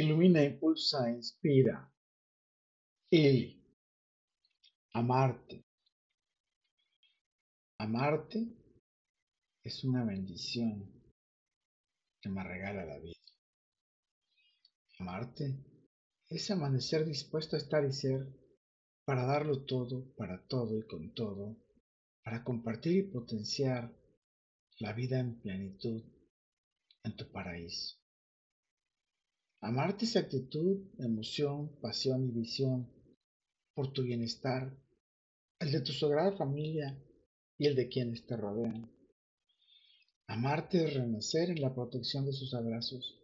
Ilumina, impulsa, inspira. Ili. Amarte. Amarte es una bendición que me regala la vida. Amarte es amanecer dispuesto a estar y ser para darlo todo, para todo y con todo, para compartir y potenciar la vida en plenitud en tu paraíso. Amarte es actitud, emoción, pasión y visión por tu bienestar, el de tu sagrada familia y el de quienes te rodean. Amarte es renacer en la protección de sus abrazos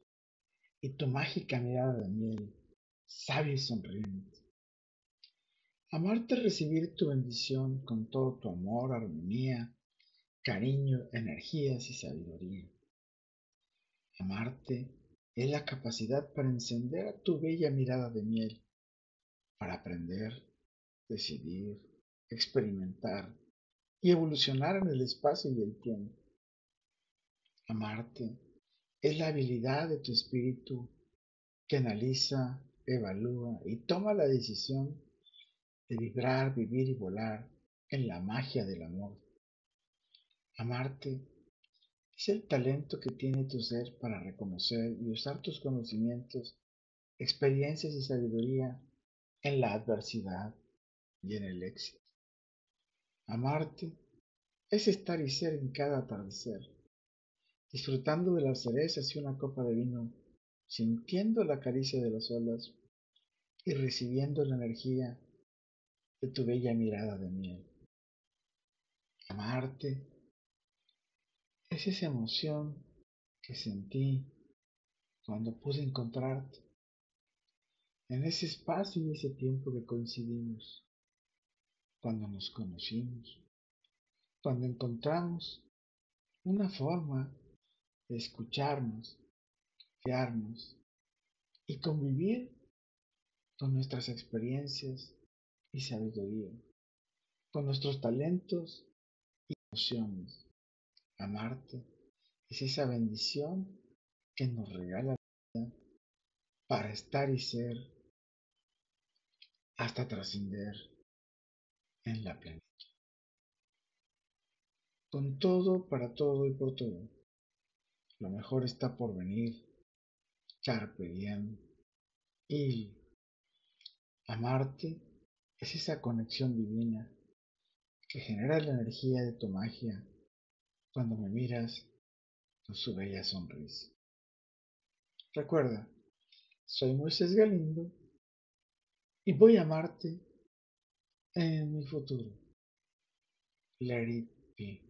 y tu mágica mirada de miel, sabia y sonriente. Amarte es recibir tu bendición con todo tu amor, armonía, cariño, energías y sabiduría. Amarte es la capacidad para encender tu bella mirada de miel, para aprender, decidir, experimentar y evolucionar en el espacio y el tiempo. Amarte es la habilidad de tu espíritu que analiza, evalúa y toma la decisión de vibrar, vivir y volar en la magia del amor. Amarte es el talento que tiene tu ser para reconocer y usar tus conocimientos, experiencias y sabiduría en la adversidad y en el éxito. Amarte es estar y ser en cada atardecer, disfrutando de las cerezas y una copa de vino, sintiendo la caricia de las olas y recibiendo la energía de tu bella mirada de miel. Amarte es esa emoción que sentí cuando pude encontrarte en ese espacio y ese tiempo que coincidimos, cuando nos conocimos, cuando encontramos una forma de escucharnos, fiarnos y convivir con nuestras experiencias y sabiduría, con nuestros talentos y emociones. Amarte es esa bendición que nos regala la vida para estar y ser hasta trascender en la plenitud. Con todo, para todo y por todo, lo mejor está por venir. Carpe diem. Y amarte es esa conexión divina que genera la energía de tu magia cuando me miras con su bella sonrisa. Recuerda, soy Moisés Galindo y voy a amarte en mi futuro. Let it be.